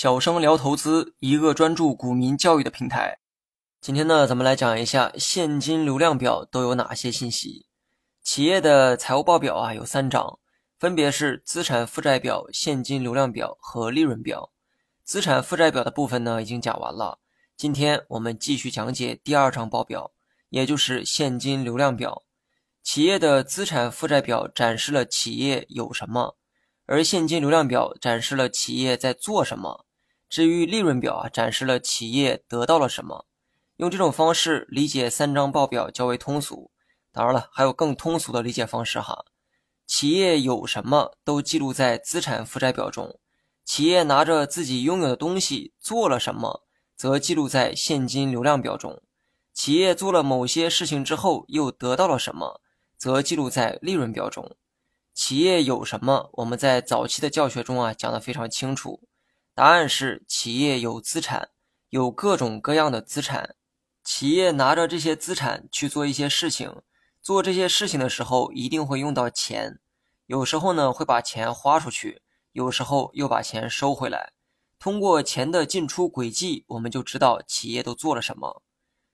小生聊投资，一个专注股民教育的平台。今天呢，咱们来讲一下现金流量表都有哪些信息。企业的财务报表啊，有三张，分别是资产负债表、现金流量表和利润表。资产负债表的部分呢，已经讲完了。今天我们继续讲解第二张报表，也就是现金流量表。企业的资产负债表展示了企业有什么。而现金流量表展示了企业在做什么，至于利润表啊，展示了企业得到了什么。用这种方式理解三张报表较为通俗。当然了，还有更通俗的理解方式哈。企业有什么都记录在资产负债表中，企业拿着自己拥有的东西做了什么，则记录在现金流量表中。企业做了某些事情之后又得到了什么，则记录在利润表中。企业有什么？我们在早期的教学中啊讲的非常清楚，答案是企业有资产，有各种各样的资产。企业拿着这些资产去做一些事情，做这些事情的时候一定会用到钱，有时候呢会把钱花出去，有时候又把钱收回来。通过钱的进出轨迹，我们就知道企业都做了什么。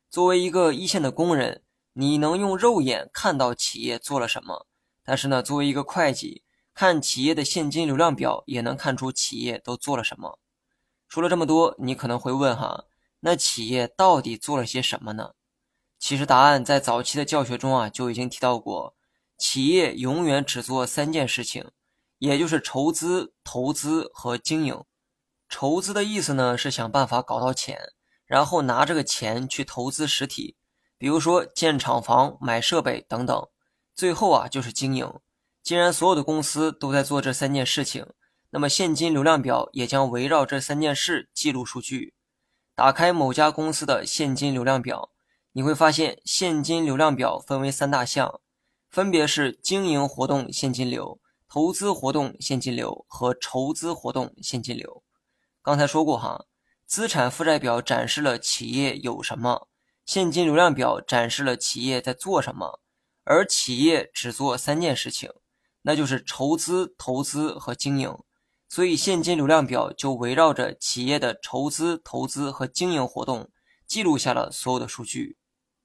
作为一个一线的工人，你能用肉眼看到企业做了什么？但是呢，作为一个会计，看企业的现金流量表也能看出企业都做了什么。说了这么多，你可能会问哈，那企业到底做了些什么呢？其实答案在早期的教学中啊就已经提到过，企业永远只做三件事情，也就是筹资、投资和经营。筹资的意思呢是想办法搞到钱，然后拿这个钱去投资实体，比如说建厂房、买设备等等。最后啊，就是经营。既然所有的公司都在做这三件事情，那么现金流量表也将围绕这三件事记录数据。打开某家公司的现金流量表，你会发现现金流量表分为三大项，分别是经营活动现金流、投资活动现金流和筹资活动现金流。刚才说过哈，资产负债表展示了企业有什么，现金流量表展示了企业在做什么。而企业只做三件事情，那就是筹资、投资和经营，所以现金流量表就围绕着企业的筹资、投资和经营活动，记录下了所有的数据。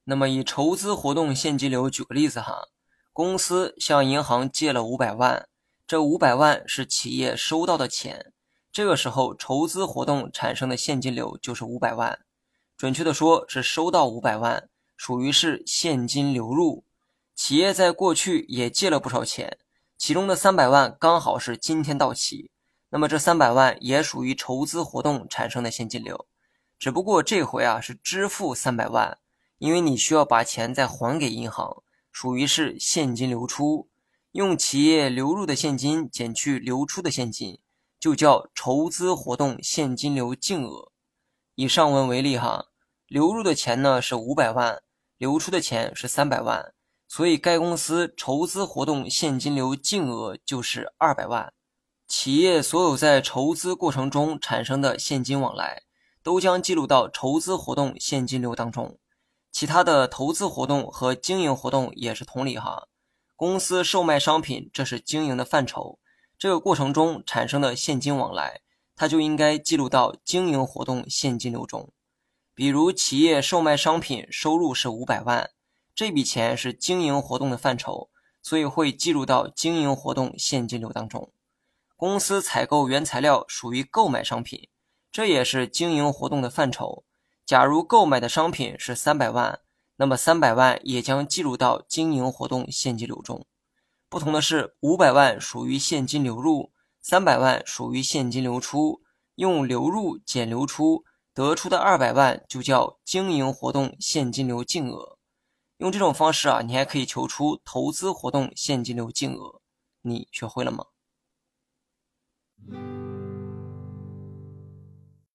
那么以筹资活动现金流举个例子哈，公司向银行借了五百万，这五百万是企业收到的钱，这个时候筹资活动产生的现金流就是五百万，准确的说是收到五百万，属于是现金流入。企业在过去也借了不少钱，其中的三百万刚好是今天到期，那么这三百万也属于筹资活动产生的现金流，只不过这回啊是支付三百万，因为你需要把钱再还给银行，属于是现金流出，用企业流入的现金减去流出的现金，就叫筹资活动现金流净额。以上文为例哈，流入的钱呢是五百万，流出的钱是三百万。所以，该公司筹资活动现金流净额就是二百万。企业所有在筹资过程中产生的现金往来，都将记录到筹资活动现金流当中。其他的投资活动和经营活动也是同理哈。公司售卖商品，这是经营的范畴，这个过程中产生的现金往来，它就应该记录到经营活动现金流中。比如，企业售卖商品收入是五百万。这笔钱是经营活动的范畴，所以会计入到经营活动现金流当中。公司采购原材料属于购买商品，这也是经营活动的范畴。假如购买的商品是三百万，那么三百万也将计入到经营活动现金流中。不同的是，五百万属于现金流入，三百万属于现金流出。用流入减流出得出的二百万就叫经营活动现金流净额。用这种方式啊，你还可以求出投资活动现金流净额。你学会了吗？